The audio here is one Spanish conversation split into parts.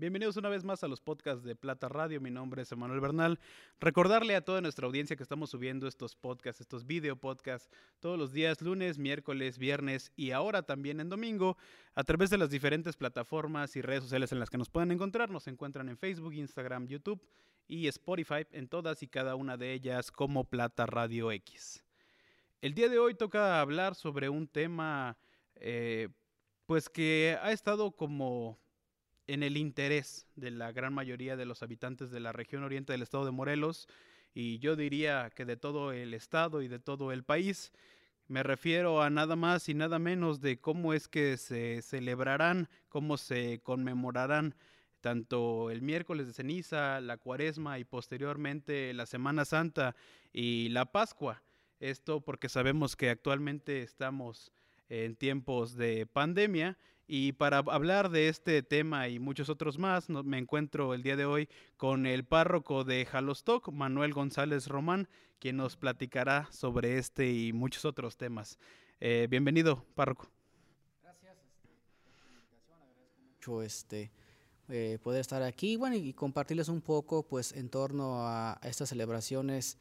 Bienvenidos una vez más a los podcasts de Plata Radio. Mi nombre es Emanuel Bernal. Recordarle a toda nuestra audiencia que estamos subiendo estos podcasts, estos video podcasts, todos los días, lunes, miércoles, viernes y ahora también en domingo, a través de las diferentes plataformas y redes sociales en las que nos pueden encontrar. Nos encuentran en Facebook, Instagram, YouTube y Spotify, en todas y cada una de ellas como Plata Radio X. El día de hoy toca hablar sobre un tema, eh, pues que ha estado como en el interés de la gran mayoría de los habitantes de la región oriente del estado de Morelos y yo diría que de todo el estado y de todo el país. Me refiero a nada más y nada menos de cómo es que se celebrarán, cómo se conmemorarán tanto el miércoles de ceniza, la cuaresma y posteriormente la Semana Santa y la Pascua. Esto porque sabemos que actualmente estamos en tiempos de pandemia y para hablar de este tema y muchos otros más, me encuentro el día de hoy con el párroco de Jalostoc, Manuel González Román, quien nos platicará sobre este y muchos otros temas. Eh, bienvenido, párroco. Gracias este, agradezco mucho este, eh, poder estar aquí bueno, y compartirles un poco pues, en torno a estas celebraciones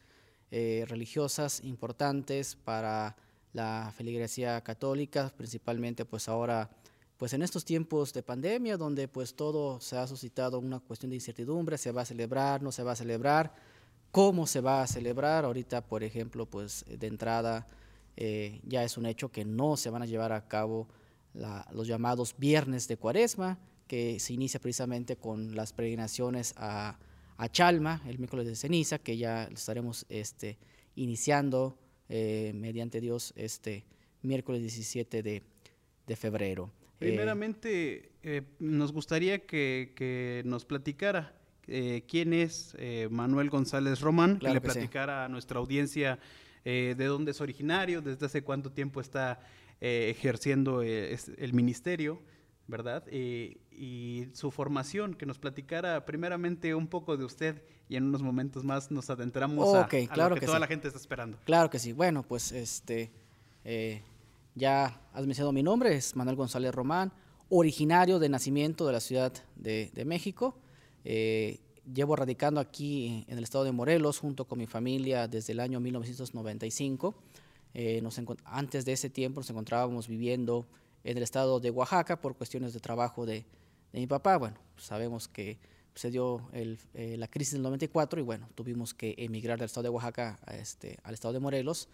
eh, religiosas importantes para la feligresía católica, principalmente pues ahora pues en estos tiempos de pandemia, donde pues todo se ha suscitado una cuestión de incertidumbre, se va a celebrar, no se va a celebrar, cómo se va a celebrar, ahorita por ejemplo pues de entrada eh, ya es un hecho que no se van a llevar a cabo los llamados viernes de cuaresma, que se inicia precisamente con las peregrinaciones a, Chalma, el miércoles de ceniza, que ya estaremos este, iniciando eh, mediante Dios este miércoles 17 de febrero. Eh, Primeramente, eh, nos gustaría que, nos platicara eh, quién es Manuel González Román, que le platicara a nuestra audiencia de dónde es originario, desde hace cuánto tiempo está ejerciendo el ministerio, ¿verdad? y su formación, que nos platicara primeramente un poco de usted y en unos momentos más nos adentramos a, lo que, toda la gente está esperando. Claro que sí. Bueno, pues este ya has mencionado mi nombre, es Manuel González Román, originario de nacimiento de la Ciudad de, México. Eh, llevo radicando aquí en el estado de Morelos junto con mi familia desde el año 1995. Eh, antes de ese tiempo nos encontrábamos viviendo en el estado de Oaxaca por cuestiones de trabajo de, mi papá. Bueno, sabemos que se dio eh, la crisis del 94 y bueno, tuvimos que emigrar del estado de Oaxaca este, al estado de Morelos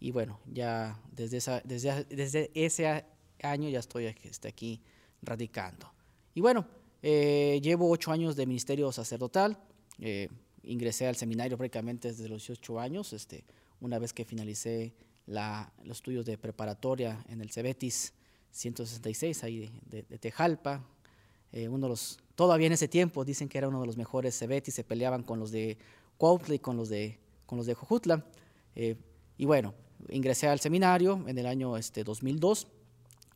y bueno, ya desde, esa, desde, desde ese año ya estoy aquí, este, aquí radicando. Y bueno, eh, llevo ocho años de ministerio sacerdotal. Eh, ingresé al seminario prácticamente desde los 18 años, este, una vez que finalicé la, los estudios de preparatoria en el Cebetis 166, ahí de, Tejalpa. Eh, uno de los, todavía en ese tiempo dicen que era uno de los mejores Cebetis, se peleaban con los de Cuautla y con los de, con los de Jojutla. y bueno, ingresé al seminario en el año este, 2002,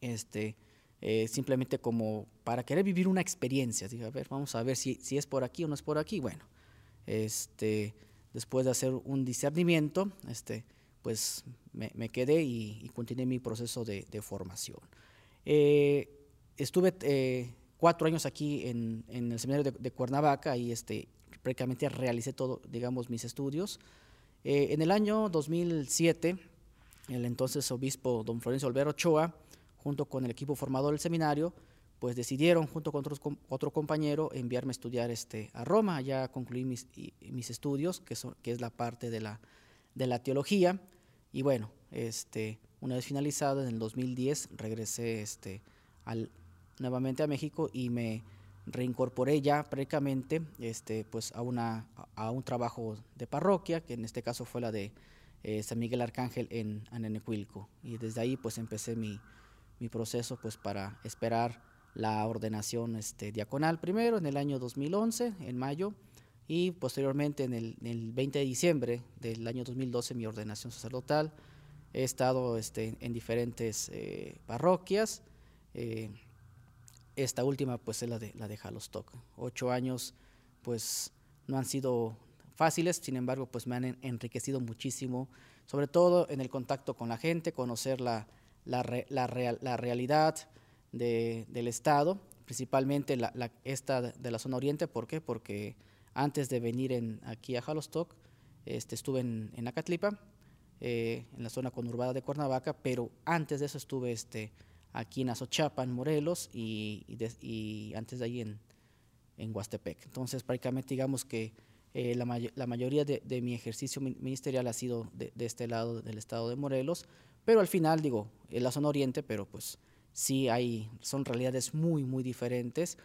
este, eh, simplemente como para querer vivir una experiencia. Dije, a ver, vamos a ver si, si es por aquí o no es por aquí. Bueno, este, después de hacer un discernimiento, este, pues me, me quedé y, continué mi proceso de, de formación. Eh, estuve eh, cuatro años aquí en, en el seminario de, de, Cuernavaca y este, prácticamente realicé todo, digamos, mis estudios. en el año 2007 el entonces obispo don Florencio Olvero Ochoa, junto con el equipo formador del seminario, pues decidieron, junto con otro compañero, enviarme a estudiar este, a Roma. Ya concluí mis, mis estudios, que, son, que es la parte de la, de la teología. Y bueno, este, una vez finalizado, en el 2010, regresé este, al, nuevamente a México y me reincorporé ya prácticamente este, pues a, una, a un trabajo de parroquia, que en este caso fue la de eh, San Miguel Arcángel en Anenecuilco. Y desde ahí pues empecé mi, mi, proceso pues para esperar la ordenación este, diaconal primero en el año 2011, en mayo, y posteriormente en el, 20 de diciembre del año 2012 mi ordenación sacerdotal. He estado este, en diferentes eh, parroquias. Eh, esta última pues es la de, la de Jalostoc. Ocho años pues no han sido fáciles, sin embargo, pues me han enriquecido muchísimo, sobre todo en el contacto con la gente, conocer la, la, real, la realidad de, del Estado, principalmente esta de la zona oriente, ¿por qué? Porque antes de venir en, aquí a Jalostoc, este, estuve en, en Acatlipa, eh, en la zona conurbada de Cuernavaca, pero antes de eso estuve este, aquí en Azochapan, Morelos, y, y, antes de ahí en, en Huastepec. Entonces, prácticamente digamos que eh, la, mayoría de, mi ejercicio ministerial ha sido de, este lado del estado de Morelos, pero al final, digo, en la zona oriente, pero pues sí hay, son realidades muy, muy diferentes,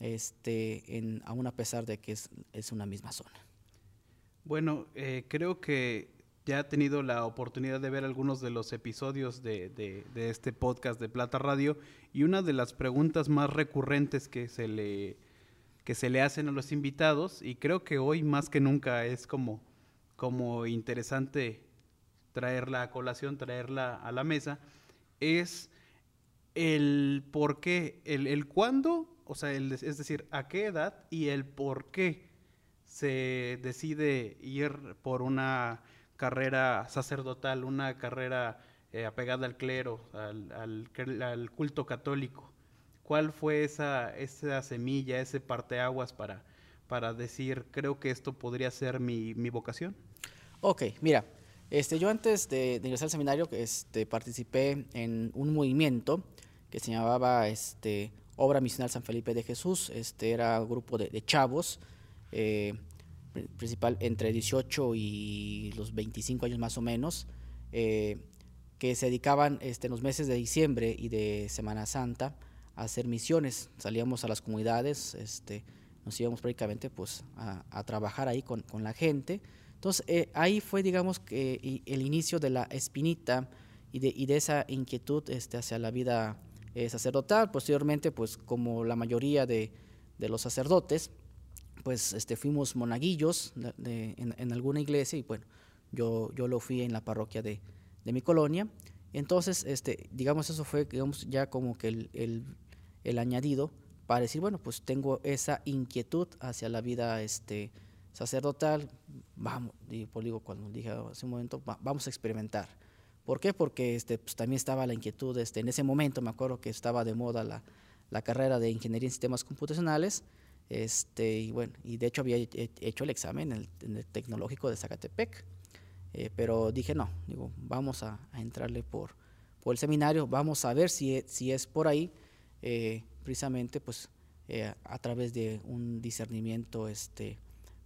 este, aún a pesar de que es, es una misma zona. Bueno, eh, creo que ya he tenido la oportunidad de ver algunos de los episodios de, este podcast de Plata Radio y una de las preguntas más recurrentes que se le que se le hacen a los invitados y creo que hoy más que nunca es como, como interesante traerla a colación, traerla a la mesa, es el por qué, el, el cuándo, o sea, el, es decir, a qué edad y el por qué se decide ir por una carrera sacerdotal, una carrera eh, apegada al clero, al, al, al, culto católico. ¿Cuál fue esa, esa semilla, ese parteaguas para, para decir, creo que esto podría ser mi, mi vocación? Ok, mira, este, yo antes de, de, ingresar al seminario este, participé en un movimiento que se llamaba este, Obra Misional San Felipe de Jesús. Este era un grupo de, de chavos, eh, principal entre 18 y los 25 años más o menos, eh, que se dedicaban este, en los meses de diciembre y de Semana Santa hacer misiones. Salíamos a las comunidades, este, nos íbamos prácticamente pues, a, a trabajar ahí con, con, la gente. Entonces eh, ahí fue, digamos, el inicio de la espinita y de, y de esa inquietud este, hacia la vida eh, sacerdotal. Posteriormente, pues como la mayoría de, de los sacerdotes, pues este, fuimos monaguillos de, en, alguna iglesia y bueno, yo, yo lo fui en la parroquia de, de mi colonia. Entonces, este, digamos, eso fue digamos, ya como que el, el, añadido para decir, bueno, pues tengo esa inquietud hacia la vida este, sacerdotal, vamos, y por digo, cuando dije hace un momento, va, vamos a experimentar. ¿Por qué? Porque este, pues, también estaba la inquietud, este, en ese momento me acuerdo que estaba de moda la, carrera de Ingeniería en Sistemas Computacionales, este, y bueno, y de hecho había hecho el examen en el, tecnológico de Zacatepec, eh, pero dije no, digo, vamos a, a, entrarle por, por el seminario, vamos a ver si, si es por ahí, eh, precisamente pues eh, a través de un discernimiento este,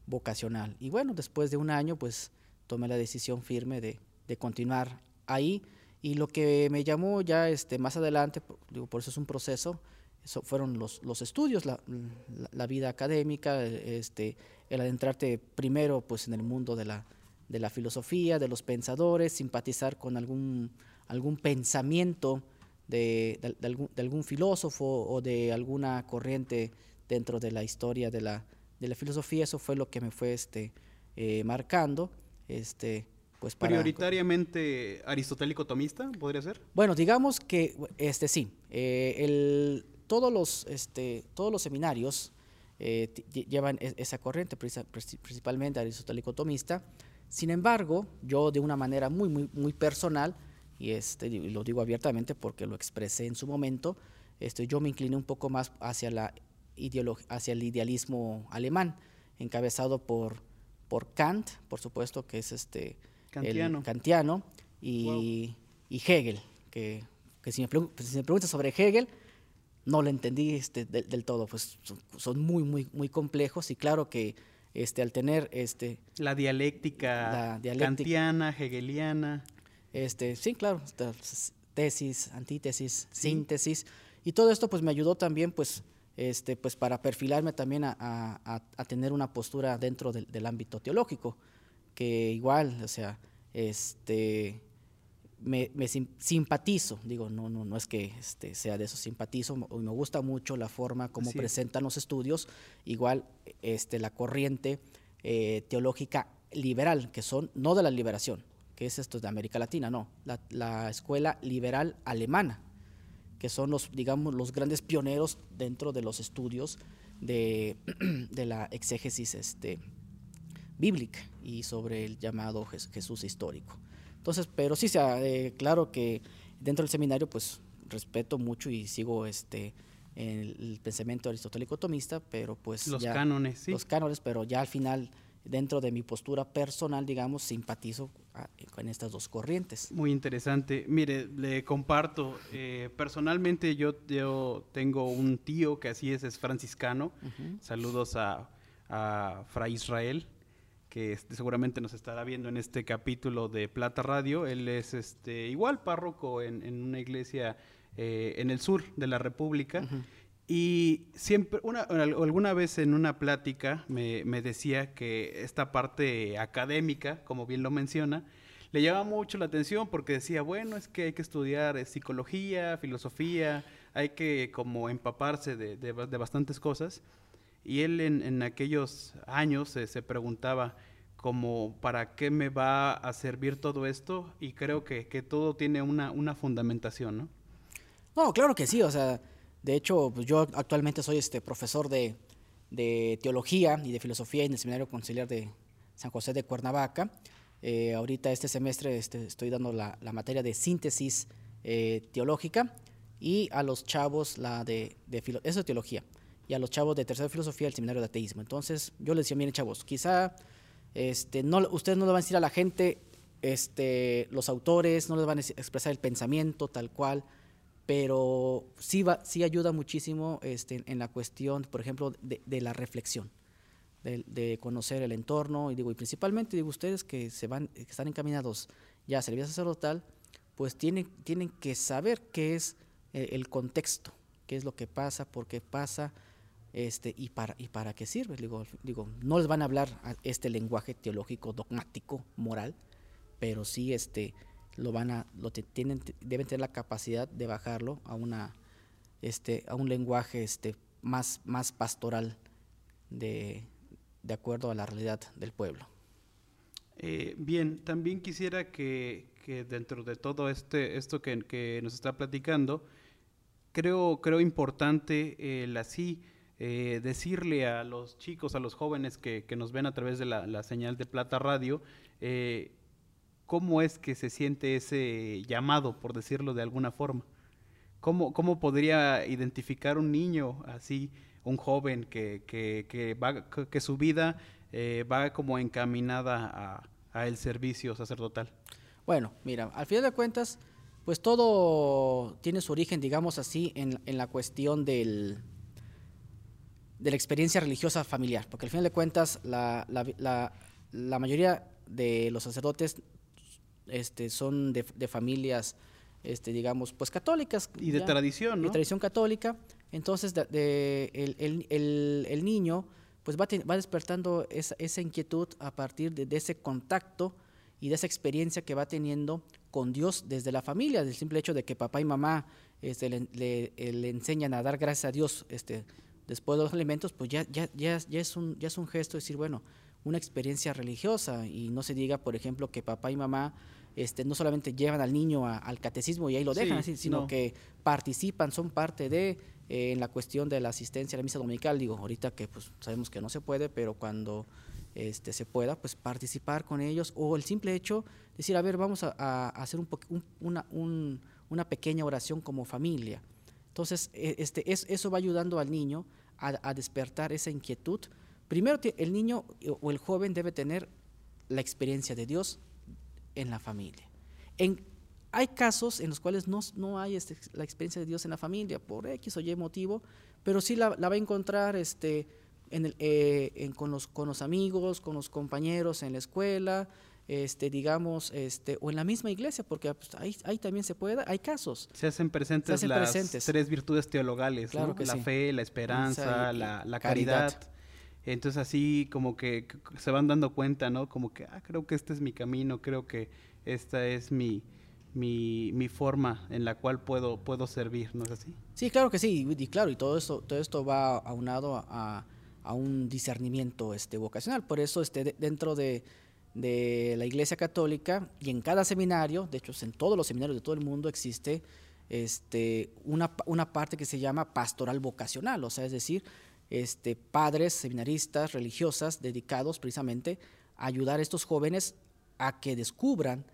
vocacional. Y bueno, después de un año pues tomé la decisión firme de, de continuar ahí y lo que me llamó ya este, más adelante, digo, por eso es un proceso, eso fueron los, los estudios, la, la, la, vida académica, este, el adentrarte primero pues, en el mundo de la, de la filosofía, de los pensadores, simpatizar con algún, algún pensamiento de, de, de, algún, de algún filósofo o de alguna corriente dentro de la historia de la, de la filosofía, eso fue lo que me fue este, eh, marcando. Este, pues para, prioritariamente aristotélico tomista podría ser bueno digamos que este sí. Eh, el, todos los este, todos los seminarios eh, llevan esa corriente principalmente aristotélico tomista. Sin embargo yo de una manera muy muy muy personal y este y lo digo abiertamente porque lo expresé en su momento este yo me incliné un poco más hacia la hacia el idealismo alemán encabezado por por Kant por supuesto que es este Kantiano. el kantiano y, wow. y Hegel, que, que si, me si, me preguntas sobre Hegel, no lo entendí este, del, del todo, pues son, muy, muy, muy complejos y claro que este, al tener... Este, la dialéctica, la dialéctica kantiana, hegeliana. Este, sí, claro, tesis, antítesis, sí. síntesis, y todo esto pues me ayudó también pues, este, pues para perfilarme también a, a, a tener una postura dentro del, del ámbito teológico que igual, o sea, este, me, me simpatizo, digo, no, no, no es que este, sea de eso, simpatizo, me gusta mucho la forma como sí. presentan los estudios, igual este, la corriente eh, teológica liberal, que son, no de la liberación, que es esto de América Latina, no, la, la escuela liberal alemana, que son los, digamos, los grandes pioneros dentro de los estudios de, de la exégesis este, bíblica y sobre el llamado Jesús histórico. Entonces, pero sí, sea, eh, claro que dentro del seminario, pues respeto mucho y sigo este, el, pensamiento aristotélico tomista, pero pues los cánones, sí. Los cánones, pero ya al final dentro de mi postura personal, digamos, simpatizo con estas dos corrientes. Muy interesante. Mire, le comparto, eh, personalmente yo, yo tengo un tío que así es, es franciscano. Saludos a, a Fray Israel, que este, seguramente nos estará viendo en este capítulo de Plata Radio. Él es este, igual párroco en, en una iglesia eh, en el sur de la República. Y siempre, una, alguna vez en una plática me, me, decía que esta parte académica, como bien lo menciona, le llama mucho la atención porque decía, bueno, es que hay que estudiar eh, psicología, filosofía, hay que como empaparse de, de, bastantes cosas. Y él en, en aquellos años se preguntaba como para qué me va a servir todo esto y creo que, que todo tiene una, una fundamentación, ¿no? No, claro que sí, o sea, de hecho, pues yo actualmente soy este profesor de, teología y de filosofía en el Seminario Conciliar de San José de Cuernavaca. Eh, ahorita este semestre este, estoy dando la, materia de síntesis eh, teológica y a los chavos la de, de eso es teología y a los chavos de tercera filosofía el seminario de ateísmo. Entonces yo les decía, miren chavos, quizá este, ustedes no le van a decir a la gente, este, los autores no les van a expresar el pensamiento tal cual, pero sí, va, sí ayuda muchísimo este, en la cuestión, por ejemplo, de, la reflexión, de, conocer el entorno, y digo, y principalmente digo, ustedes que, se van, que están encaminados ya a servicio sacerdotal, pues tienen, tienen que saber qué es eh, el, contexto, qué es lo que pasa, por qué pasa, este, y, para, y para qué sirve. Digo, digo, no les van a hablar este lenguaje teológico, dogmático, moral, pero sí este, lo van a, lo tienen, deben tener la capacidad de bajarlo a una, este, a un lenguaje este, más, más pastoral de, de acuerdo a la realidad del pueblo. Eh, bien, también quisiera que, que, dentro de todo este, esto que, nos está platicando, creo, creo importante así eh, decirle a los chicos, a los jóvenes que, que nos ven a través de la, la señal de Plata Radio, eh, cómo es que se siente ese llamado, por decirlo de alguna forma. ¿Cómo, cómo podría identificar un niño así, un joven que, que, que, su vida eh, va como encaminada a, el servicio sacerdotal? Bueno, mira, al final de cuentas, pues todo tiene su origen, digamos así, en, en la cuestión del, de la experiencia religiosa familiar, porque al final de cuentas la, la, la mayoría de los sacerdotes este, son de, familias, este, digamos, pues católicas. Y de tradición, ¿no? De tradición católica. Entonces, de, el, el, el, niño pues va, va despertando esa, esa, inquietud a partir de, ese contacto y de esa experiencia que va teniendo con Dios desde la familia, del simple hecho de que papá y mamá este, le, le, enseñan a dar gracias a Dios este, después de los alimentos, pues ya, ya, ya, ya, es un, ya es un gesto de decir, bueno, una experiencia religiosa y no se diga, por ejemplo, que papá y mamá este, no solamente llevan al niño al catecismo y ahí lo dejan, sino que participan, son parte de eh, en la cuestión de la asistencia a la misa dominical. Digo, ahorita que pues sabemos que no se puede, pero cuando este, se pueda, pues participar con ellos o el simple hecho de decir, a ver, vamos a, hacer un, una, una, pequeña oración como familia. Entonces, e, este, es, eso va ayudando al niño a, a despertar esa inquietud. Primero, el niño o el joven debe tener la experiencia de Dios en la familia. En, hay casos en los cuales no, no hay este, la experiencia de Dios en la familia, por X o Y motivo, pero sí la, va a encontrar este, en el, eh, con, los, con los amigos, con los compañeros en la escuela, este, digamos, este, o en la misma iglesia, porque pues, ahí, ahí, también se puede, hay casos. Se hacen presentes las tres virtudes teologales, la fe, la esperanza, la, la, caridad. Entonces así como que se van dando cuenta, ¿no? Como que, ah, creo que este es mi camino, creo que esta es mi, mi, forma en la cual puedo, puedo servir, ¿no es así? Sí, claro que sí, y claro, y todo esto, todo esto va aunado a, a un discernimiento este, vocacional. Por eso este, dentro de, de la Iglesia Católica y en cada seminario, de hecho en todos los seminarios de todo el mundo existe este, una, una parte que se llama pastoral vocacional, o sea, es decir, este, padres, seminaristas, religiosas, dedicados precisamente a ayudar a estos jóvenes a que descubran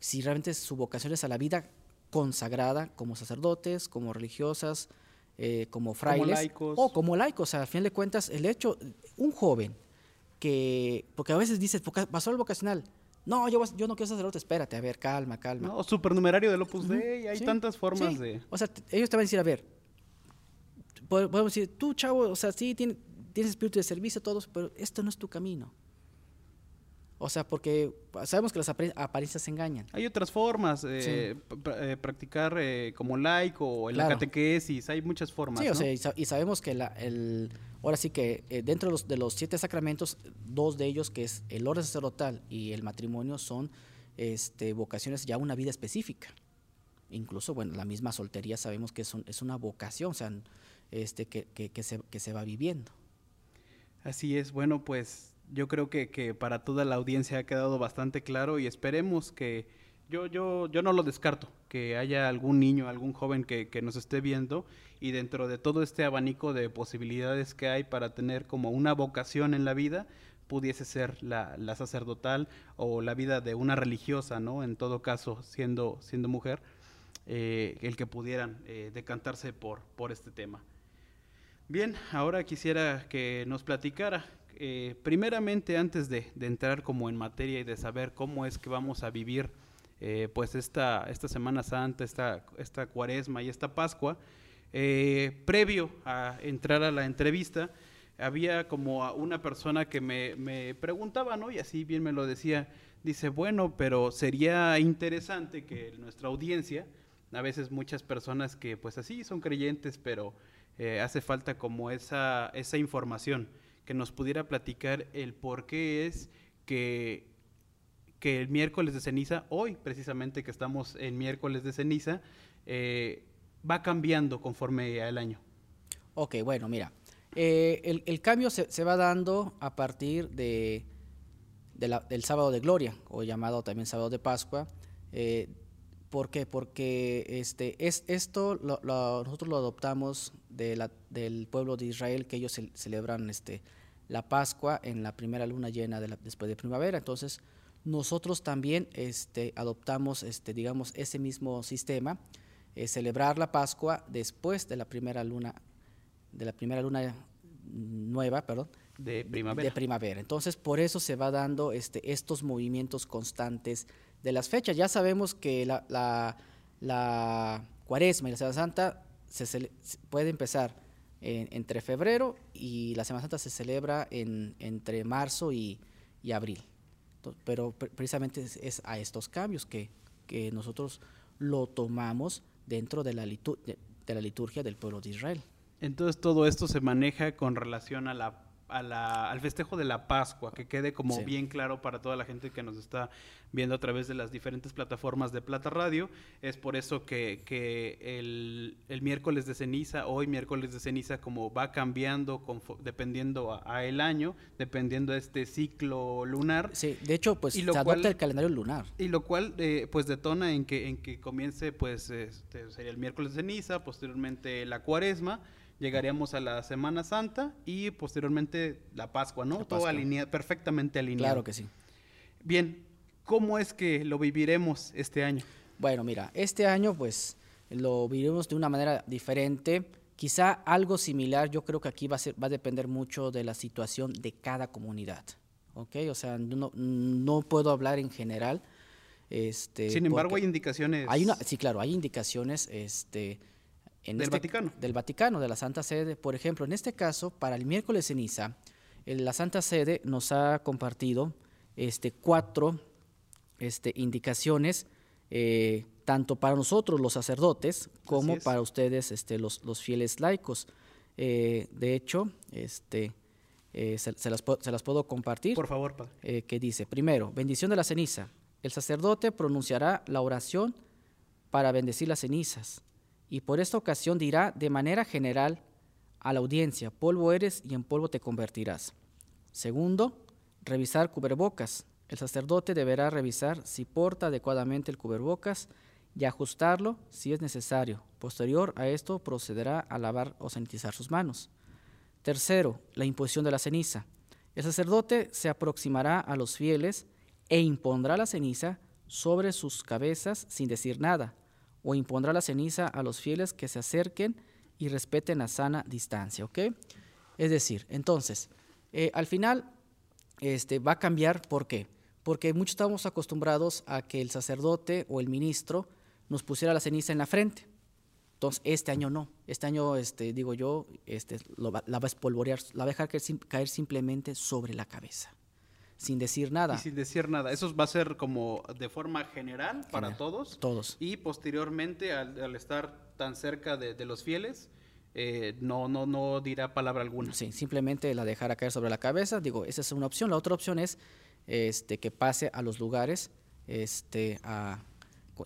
si realmente su vocación es a la vida consagrada como sacerdotes, como religiosas, eh, como frailes o como laicos. O sea, al fin de cuentas, el hecho, un joven que, porque a veces dices, pasó el vocacional, no, yo, yo no quiero sacerdote, espérate, a ver, calma, calma. No, supernumerario del Opus Dei, hay tantas formas de... O sea, ellos te van a decir, a ver, podemos decir, tú, chavo, o sea, sí, tienes, tienes espíritu de servicio, todos, pero esto no es tu camino. O sea, porque sabemos que las apariencias se engañan. Hay otras formas, eh, eh, practicar eh, como laico o en la catequesis, hay muchas formas. Sí, o sea, y, sabemos que la, el, ahora sí que dentro de los, de los, siete sacramentos, dos de ellos, que es el orden sacerdotal y el matrimonio, son este, vocaciones ya una vida específica. Incluso, bueno, la misma soltería sabemos que es, es una vocación, o sea, este, que, que, que, se, que se va viviendo. Así es, bueno, pues yo creo que, que, para toda la audiencia ha quedado bastante claro y esperemos que yo, yo, yo no lo descarto, que haya algún niño, algún joven que, que, nos esté viendo y dentro de todo este abanico de posibilidades que hay para tener como una vocación en la vida, pudiese ser la, la sacerdotal o la vida de una religiosa, ¿no? En todo caso, siendo, siendo mujer, eh, el que pudieran eh, decantarse por, por este tema. Bien, ahora quisiera que nos platicara eh, primeramente antes de, entrar como en materia y de saber cómo es que vamos a vivir eh, pues esta, esta Semana Santa, esta, esta cuaresma y esta Pascua, eh, previo a entrar a la entrevista, había como una persona que me, me, preguntaba, ¿no? Y así bien me lo decía, dice, bueno, pero sería interesante que nuestra audiencia, a veces muchas personas que pues así son creyentes, pero hace falta como esa, esa información que nos pudiera platicar el por qué es que, que el miércoles de ceniza, hoy precisamente que estamos en miércoles de ceniza, eh, va cambiando conforme al año. Ok, bueno, mira, eh, el, cambio se, va dando a partir de, del sábado de gloria, o llamado también sábado de Pascua. Eh, ¿Por qué? Porque este, es, esto nosotros lo adoptamos de la, del pueblo de Israel, que ellos celebran este, la Pascua en la primera luna llena de después de primavera. Entonces, nosotros también este, adoptamos, este, digamos, ese mismo sistema, eh, celebrar la Pascua después de la primera luna, de la primera luna nueva, perdón, de primavera. De primavera. Entonces, por eso se va dando este, estos movimientos constantes de las fechas. Ya sabemos que la, la, cuaresma y la Semana Santa se, puede empezar entre febrero y la Semana Santa se celebra en, entre marzo y, abril. pero precisamente es, a estos cambios que, que, nosotros lo tomamos dentro de la, de la liturgia del pueblo de Israel. Entonces todo esto se maneja con relación a la al festejo de la Pascua, que quede como bien claro para toda la gente que nos está viendo a través de las diferentes plataformas de Plata Radio. Es por eso que, el, miércoles de ceniza, hoy miércoles de ceniza, como va cambiando dependiendo a, el año, dependiendo de este ciclo lunar. Sí, de hecho, pues se adopta el calendario lunar. Y lo cual, eh, pues detona en que, en que comience, pues, este, sería el miércoles de ceniza, posteriormente la cuaresma, llegaríamos a la Semana Santa y posteriormente la Pascua, ¿no? Todo alineado, perfectamente alineado. Claro que sí. Bien, ¿cómo es que lo viviremos este año? Bueno, mira, este año pues lo viviremos de una manera diferente. Quizá algo similar, yo creo que aquí va a, ser, va a depender mucho de la situación de cada comunidad. ¿Ok? O sea, no, no puedo hablar en general. Este, Sin embargo, hay indicaciones. Hay una, sí, claro, hay indicaciones este, del este Vaticano. Del Vaticano, de la Santa Sede. Por ejemplo, en este caso, para el miércoles ceniza, la Santa Sede nos ha compartido este, cuatro este, indicaciones, eh, tanto para nosotros los sacerdotes como para ustedes este, los, los fieles laicos. Eh, de hecho, este, eh, se, las, se, las, puedo compartir. Por favor, Padre. que dice, primero, bendición de la ceniza. El sacerdote pronunciará la oración para bendecir las cenizas y por esta ocasión dirá de manera general a la audiencia, polvo eres y en polvo te convertirás. Segundo, revisar cubrebocas. El sacerdote deberá revisar si porta adecuadamente el cubrebocas y ajustarlo si es necesario. Posterior a esto procederá a lavar o sanitizar sus manos. Tercero, la imposición de la ceniza. El sacerdote se aproximará a los fieles e impondrá la ceniza sobre sus cabezas sin decir nada o impondrá la ceniza a los fieles que se acerquen y respeten la sana distancia, ¿ok? Es decir, entonces, eh, al final este, va a cambiar, ¿por qué? Porque muchos estamos acostumbrados a que el sacerdote o el ministro nos pusiera la ceniza en la frente. Entonces, este año no. Este año, este, digo yo, este, la va a espolvorear, la va a dejar caer simplemente sobre la cabeza sin decir nada. Y sin decir nada. Eso va a ser como de forma general para todos. Todos. Y posteriormente, al, estar tan cerca de, los fieles, eh, no, no, no dirá palabra alguna. Sí, simplemente la dejará caer sobre la cabeza. Digo, esa es una opción. La otra opción es este, que pase a los lugares, este, a,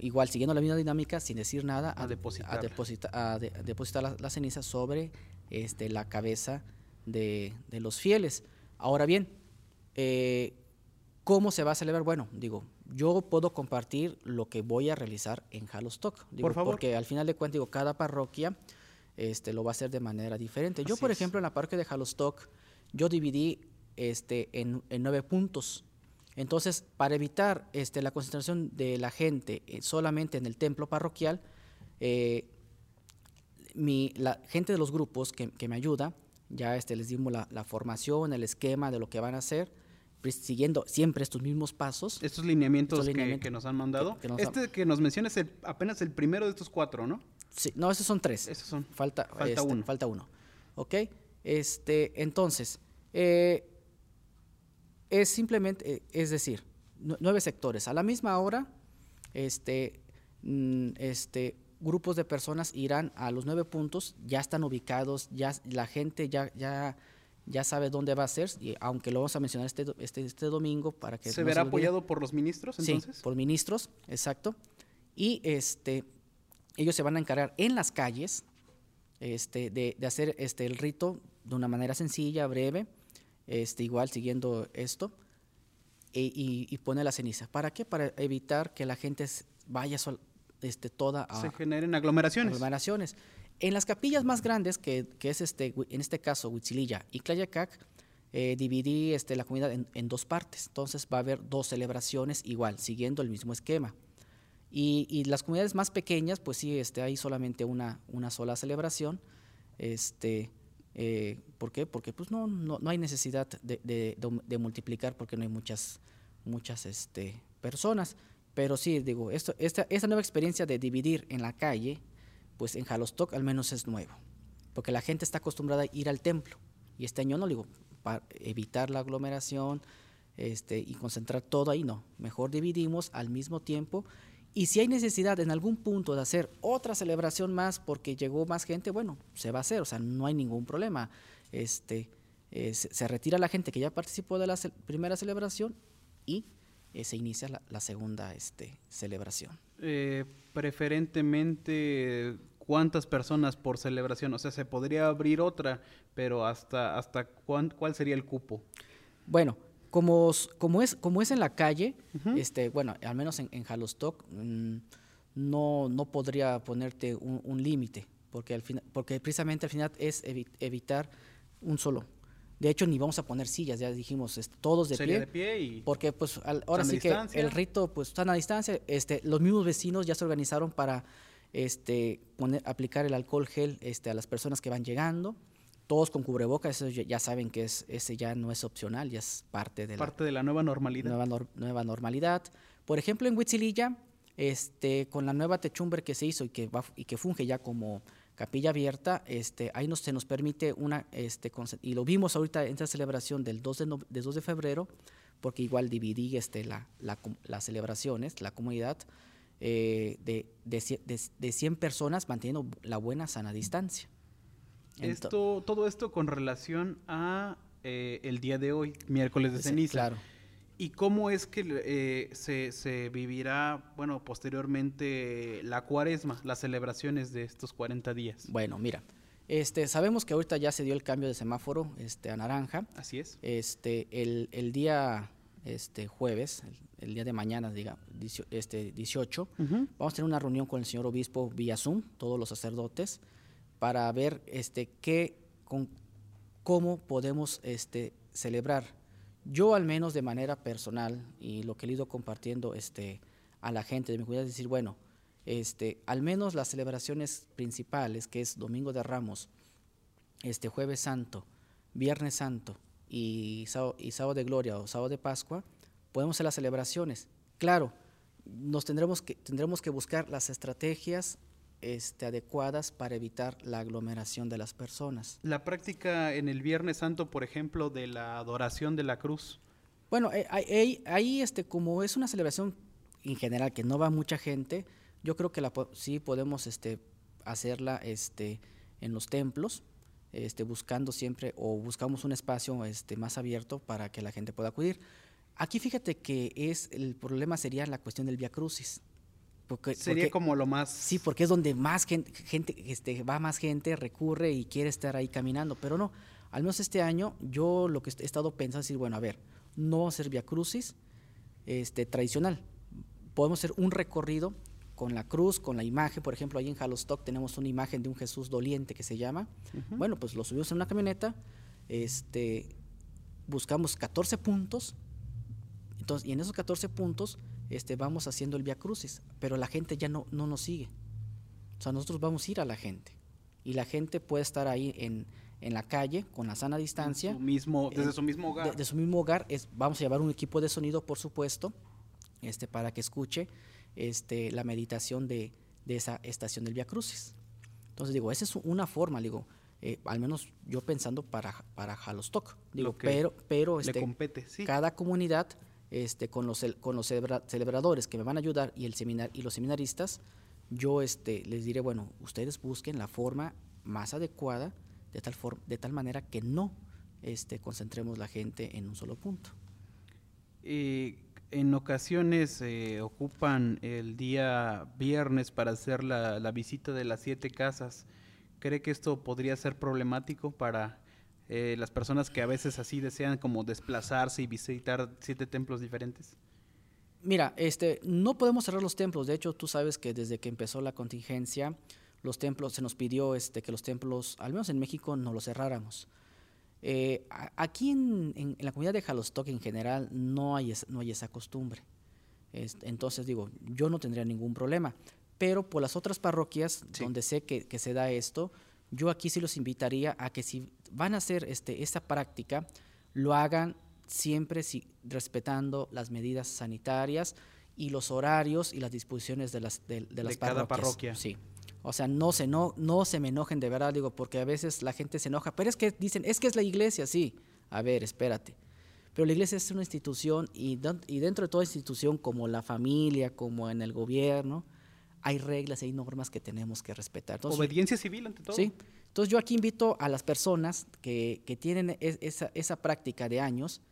igual siguiendo la misma dinámica, sin decir nada, a, depositar, a, depositar la, ceniza sobre este, la cabeza de, de los fieles. Ahora bien, eh, ¿Cómo se va a celebrar? Bueno, digo, yo puedo compartir lo que voy a realizar en Halostock. por favor. Porque al final de cuentas, digo, cada parroquia este, lo va a hacer de manera diferente. yo, por ejemplo, en la parroquia de Halostock, yo dividí este, en, nueve puntos. Entonces, para evitar este, la concentración de la gente eh, solamente en el templo parroquial, eh, mi, la gente de los grupos que, que me ayuda, ya este, les dimos la, la, formación, el esquema de lo que van a hacer siguiendo siempre estos mismos pasos. Estos lineamientos, que, nos han mandado. este que nos mencionas es apenas el primero de estos cuatro, ¿no? Sí, no, esos son tres. Esos son. Falta, falta este, uno. Falta uno. ¿Ok? Este, entonces, eh, es simplemente, eh, es decir, nueve sectores. A la misma hora, este, mm, este, grupos de personas irán a los nueve puntos, ya están ubicados, ya la gente ya, ya ya sabe dónde va a ser, y aunque lo vamos a mencionar este, este, este domingo para que... ¿Se verá apoyado por los ministros entonces? Sí, por ministros, exacto. Y este, ellos se van a encargar en las calles este, de, de hacer este, el rito de una manera sencilla, breve, este, igual siguiendo esto, e, y, y poner la ceniza. ¿Para qué? Para evitar que la gente vaya este, toda a... Se generen aglomeraciones. Aglomeraciones. En las capillas más grandes, que, es este, en este caso Huitzililla y Clayacac, eh, dividí este, la comunidad en, dos partes. Entonces va a haber dos celebraciones igual, siguiendo el mismo esquema. Y, las comunidades más pequeñas, pues sí, este, hay solamente una, una sola celebración. Este, eh, ¿Por qué? Porque pues no, no, hay necesidad de, multiplicar porque no hay muchas, muchas este, personas. Pero sí, digo, esto, esta, esta nueva experiencia de dividir en la calle pues en Jalostock al menos es nuevo, porque la gente está acostumbrada a ir al templo y este año no, digo, para evitar la aglomeración este, y concentrar todo ahí, no, mejor dividimos al mismo tiempo y si hay necesidad en algún punto de hacer otra celebración más porque llegó más gente, bueno, se va a hacer, o sea, no hay ningún problema. Este, eh, se, retira la gente que ya participó de la primera celebración y eh, se inicia la, segunda este, celebración. Eh, preferentemente cuántas personas por celebración, o sea, se podría abrir otra, pero hasta hasta cuál sería el cupo. Bueno, como, como es como es en la calle, este, bueno, al menos en, en Halostock mm, no no podría ponerte un, límite, porque al final, porque precisamente al final es evitar un solo. De hecho, ni vamos a poner sillas, ya dijimos, todos de pie. de pie y porque pues ahora sí que el rito pues está a distancia. Este, los mismos vecinos ya se organizaron para este, poner, aplicar el alcohol gel este, a las personas que van llegando, todos con cubrebocas, eso ya saben que es, ese ya no es opcional, ya es parte de, parte la, de la nueva normalidad. Nueva, nueva normalidad. Por ejemplo, en Huitzililla, este, con la nueva techumbre que se hizo y que, va, y que funge ya como capilla abierta, este, ahí nos, se nos permite una, este, y lo vimos ahorita en esta celebración del 2 de, 2 de febrero, porque igual dividí este, la, la, las celebraciones, la comunidad, eh, de, de, de, 100 personas manteniendo la buena sana distancia. Esto, todo esto con relación a eh, el día de hoy, miércoles de ceniza. Claro. ¿Y cómo es que eh, se, se, vivirá, bueno, posteriormente la cuaresma, las celebraciones de estos 40 días? Bueno, mira, este, sabemos que ahorita ya se dio el cambio de semáforo este, a naranja. Así es. Este, el, el día este, jueves, el, día de mañana, diga, este, 18, vamos a tener una reunión con el señor obispo vía Zoom, todos los sacerdotes, para ver este, qué, con, cómo podemos este, celebrar. Yo al menos de manera personal, y lo que he ido compartiendo este, a la gente de mi comunidad, es decir, bueno, este, al menos las celebraciones principales, que es Domingo de Ramos, este Jueves Santo, Viernes Santo y sábado, y sábado de Gloria o sábado de Pascua, podemos hacer las celebraciones. Claro, nos tendremos que, tendremos que buscar las estrategias este, adecuadas para evitar la aglomeración de las personas. La práctica en el Viernes Santo, por ejemplo, de la adoración de la cruz. Bueno, eh, ahí, ahí este, como es una celebración en general que no va mucha gente, yo creo que la, sí podemos este, hacerla este, en los templos, este, buscando siempre o buscamos un espacio este, más abierto para que la gente pueda acudir. Aquí fíjate que es el problema sería la cuestión del Via Crucis. Porque, sería como lo más sí porque es donde más gente, gente este, va más gente recurre y quiere estar ahí caminando pero no al menos este año yo lo que he estado pensando es decir bueno a ver no hacer Via Crucis este tradicional podemos hacer un recorrido con la cruz, con la imagen, por ejemplo, ahí en Halostock tenemos una imagen de un Jesús doliente que se llama. Bueno, pues lo subimos en una camioneta, este, buscamos 14 puntos, entonces, y en esos 14 puntos este, vamos haciendo el Via Crucis, pero la gente ya no, no nos sigue. O sea, nosotros vamos a ir a la gente, y la gente puede estar ahí en, en la calle con la sana distancia. mismo, desde su mismo hogar. De, su mismo hogar, es, vamos a llevar un equipo de sonido, por supuesto, este, para que escuche este, la meditación de, esa estación del Via Crucis. Entonces digo, esa es una forma, digo, eh, al menos yo pensando para, para Halostock, digo, pero, pero este, cada comunidad este, con los, con los celebradores que me van a ayudar y, el seminar, y los seminaristas, yo este, les diré, bueno, ustedes busquen la forma más adecuada de tal, de tal manera que no este, concentremos la gente en un solo punto. Y en ocasiones eh, ocupan el día viernes para hacer la, visita de las siete casas. ¿Cree que esto podría ser problemático para eh, las personas que a veces así desean como desplazarse y visitar siete templos diferentes? Mira, este, no podemos cerrar los templos. De hecho, tú sabes que desde que empezó la contingencia, los templos se nos pidió este, que los templos, al menos en México, no los cerráramos. Eh, aquí en, la comunidad de Jalostock en general no hay, no hay esa costumbre. entonces digo, yo no tendría ningún problema. Pero por las otras parroquias donde sé que, se da esto, yo aquí sí los invitaría a que si van a hacer este, esta práctica, lo hagan siempre respetando las medidas sanitarias y los horarios y las disposiciones de las, de, las Cada parroquia. Sí. O sea, no se, no, no se me enojen de verdad, digo, porque a veces la gente se enoja, pero es que dicen, es que es la iglesia, sí. A ver, espérate. Pero la iglesia es una institución y, y dentro de toda institución, como la familia, como en el gobierno, hay reglas y hay normas que tenemos que respetar. Obediencia civil ante todo. Sí. Entonces yo aquí invito a las personas que, que tienen esa, esa, práctica de años,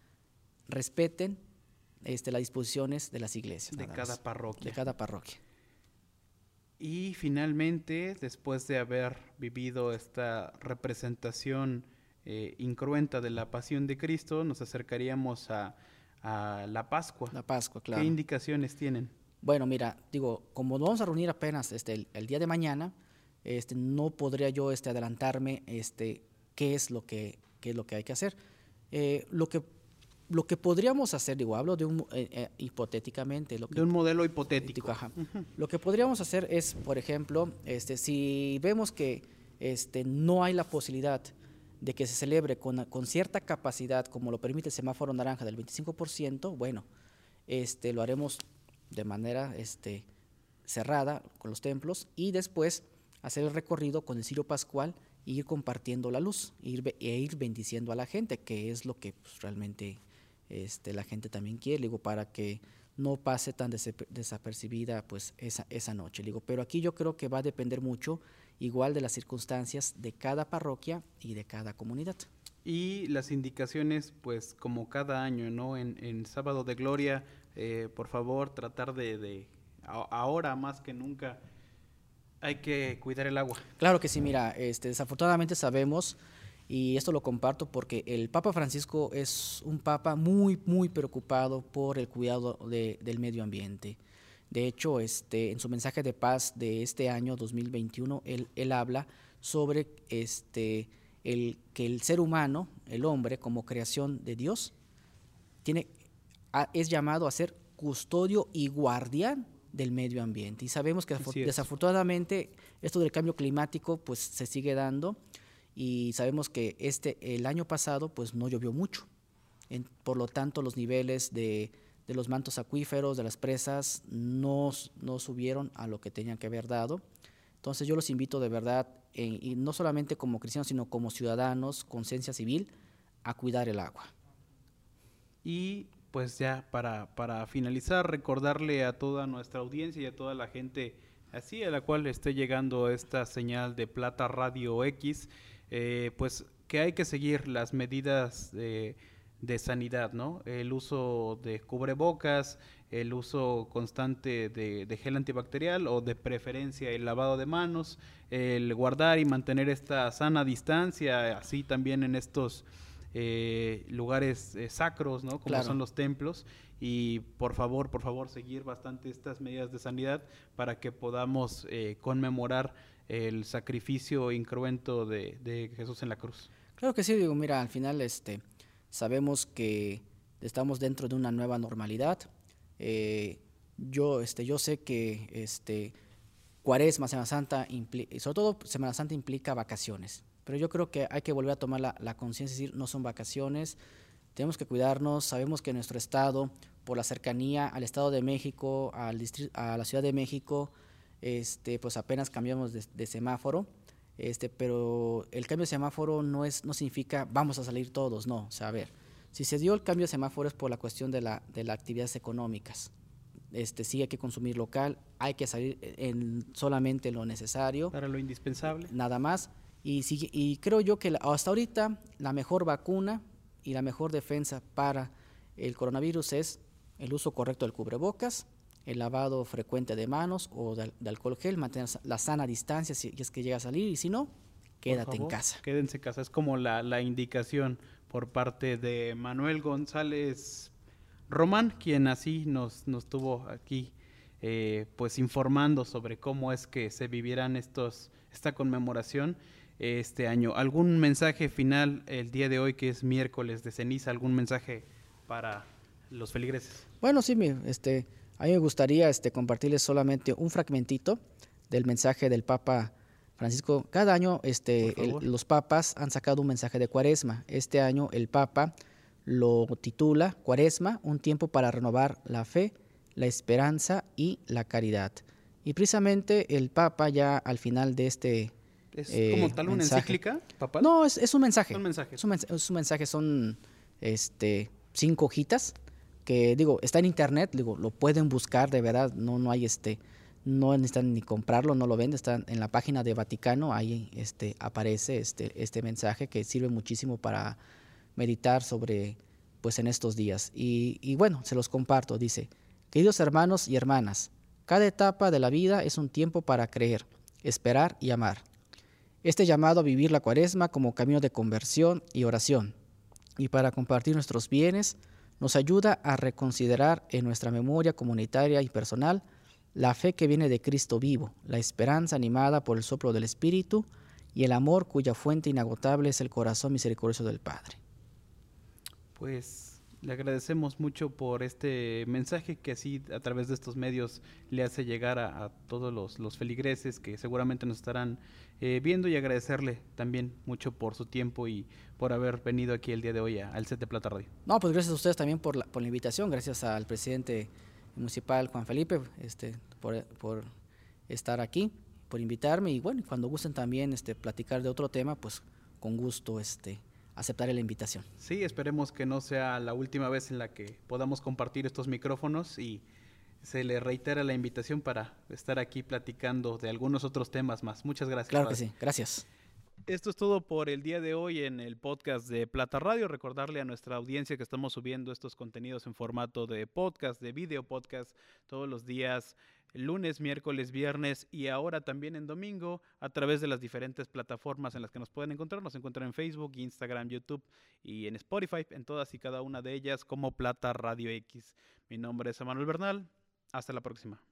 respeten este, las disposiciones de las iglesias. De cada parroquia. De cada parroquia. Y finalmente, después de haber vivido esta representación eh, incruenta de la pasión de Cristo, nos acercaríamos a, la Pascua. La Pascua, claro. ¿Qué indicaciones tienen? Bueno, mira, digo, como nos vamos a reunir apenas este, el, día de mañana, este, no podría yo este, adelantarme este, qué, es lo que, qué es lo que hay que hacer. Eh, lo que lo que podríamos hacer, digo, hablo de un eh, eh, hipotéticamente, lo que, de un modelo hipotético. Lo que podríamos hacer es, por ejemplo, este, si vemos que este, no hay la posibilidad de que se celebre con, con, cierta capacidad, como lo permite el semáforo naranja del 25%, bueno, este, lo haremos de manera este, cerrada con los templos y después hacer el recorrido con el Ciro Pascual e ir compartiendo la luz ir, e ir bendiciendo a la gente, que es lo que pues, realmente este, la gente también quiere, digo, para que no pase tan desapercibida pues esa, esa noche. Digo, pero aquí yo creo que va a depender mucho igual de las circunstancias de cada parroquia y de cada comunidad. Y las indicaciones, pues como cada año, ¿no? En, Sábado de Gloria, eh, por favor, tratar de, de, ahora más que nunca, hay que cuidar el agua. Claro que sí, mira, este, desafortunadamente sabemos y esto lo comparto porque el Papa Francisco es un papa muy, muy preocupado por el cuidado del medio ambiente. De hecho, este, en su mensaje de paz de este año 2021, él, él habla sobre este, el, que el ser humano, el hombre, como creación de Dios, tiene, es llamado a ser custodio y guardián del medio ambiente. Y sabemos que desafortunadamente esto del cambio climático pues se sigue dando y sabemos que este el año pasado pues no llovió mucho. por lo tanto, los niveles de, de, los mantos acuíferos, de las presas, no, no, subieron a lo que tenían que haber dado. Entonces yo los invito de verdad, y no solamente como cristianos, sino como ciudadanos, conciencia civil, a cuidar el agua. Y pues ya para, para finalizar, recordarle a toda nuestra audiencia y a toda la gente así a la cual esté llegando esta señal de Plata Radio X, eh, pues que hay que seguir las medidas de, de, sanidad, ¿no? El uso de cubrebocas, el uso constante de, de, gel antibacterial o de preferencia el lavado de manos, el guardar y mantener esta sana distancia, así también en estos eh, lugares eh, sacros, ¿no? Como son los templos. Y por favor, por favor, seguir bastante estas medidas de sanidad para que podamos eh, conmemorar el sacrificio incruento de, Jesús en la cruz. Claro que sí, digo, mira, al final este, sabemos que estamos dentro de una nueva normalidad. yo, este, yo sé que este, Cuaresma, Semana Santa, y sobre todo Semana Santa implica vacaciones. Pero yo creo que hay que volver a tomar la, conciencia, decir, no son vacaciones, tenemos que cuidarnos, sabemos que nuestro estado, por la cercanía al Estado de México, al a la Ciudad de México, este, pues apenas cambiamos de, semáforo, este, pero el cambio de semáforo no, es, no significa vamos a salir todos, no, o sea, a ver, si se dio el cambio de semáforo es por la cuestión de, la, de las actividades económicas. Este, sí hay que consumir local, hay que salir en solamente lo necesario. Para lo indispensable. Nada más. Y, y creo yo que hasta ahorita la mejor vacuna y la mejor defensa para el coronavirus es el uso correcto del cubrebocas, el lavado frecuente de manos o de, alcohol gel, mantener la sana distancia si es que llega a salir y si no, quédate en casa. Quédense en casa, es como la, la indicación por parte de Manuel González Román, quien así nos, nos tuvo aquí eh, pues informando sobre cómo es que se vivieran estos, esta conmemoración este año. ¿Algún mensaje final el día de hoy, que es miércoles de ceniza? ¿Algún mensaje para los feligreses? Bueno, sí, este, a mí me gustaría este, compartirles solamente un fragmentito del mensaje del Papa Francisco. Cada año este, los papas han sacado un mensaje de cuaresma. Este año el Papa lo titula Cuaresma, un tiempo para renovar la fe, la esperanza y la caridad. Y precisamente el Papa ya al final de este ¿Es como eh, tal una encíclica, papá? No, es, es, un mensaje. Un mensaje. Es un, es un, mensaje, son este, cinco hojitas digo, está en internet, digo, lo pueden buscar, de verdad, no, no hay este, no necesitan ni comprarlo, no lo venden, está en la página de Vaticano, ahí este, aparece este, este mensaje que sirve muchísimo para meditar sobre, pues en estos días. Y, y bueno, se los comparto, dice, queridos hermanos y hermanas, cada etapa de la vida es un tiempo para creer, esperar y amar. Este llamado a vivir la cuaresma como camino de conversión y oración, y para compartir nuestros bienes, nos ayuda a reconsiderar en nuestra memoria comunitaria y personal la fe que viene de Cristo vivo, la esperanza animada por el soplo del Espíritu y el amor cuya fuente inagotable es el corazón misericordioso del Padre. Pues le agradecemos mucho por este mensaje que así a través de estos medios le hace llegar a, todos los, feligreses que seguramente nos estarán eh, viendo y agradecerle también mucho por su tiempo y por haber venido aquí el día de hoy al set de Plata Radio. No, pues gracias a ustedes también por la, por la invitación, gracias al presidente municipal Juan Felipe este, por, por estar aquí, por invitarme y bueno, cuando gusten también este, platicar de otro tema, pues con gusto este, aceptaré la invitación. Sí, esperemos que no sea la última vez en la que podamos compartir estos micrófonos y se le reitera la invitación para estar aquí platicando de algunos otros temas más. Muchas gracias. Claro que sí, gracias. Esto es todo por el día de hoy en el podcast de Plata Radio. Recordarle a nuestra audiencia que estamos subiendo estos contenidos en formato de podcast, de video podcast, todos los días lunes, miércoles, viernes y ahora también en domingo a través de las diferentes plataformas en las que nos pueden encontrar. Nos encuentran en Facebook, Instagram, YouTube y en Spotify, en todas y cada una de ellas como Plata Radio X. Mi nombre es Emanuel Bernal. Hasta la próxima.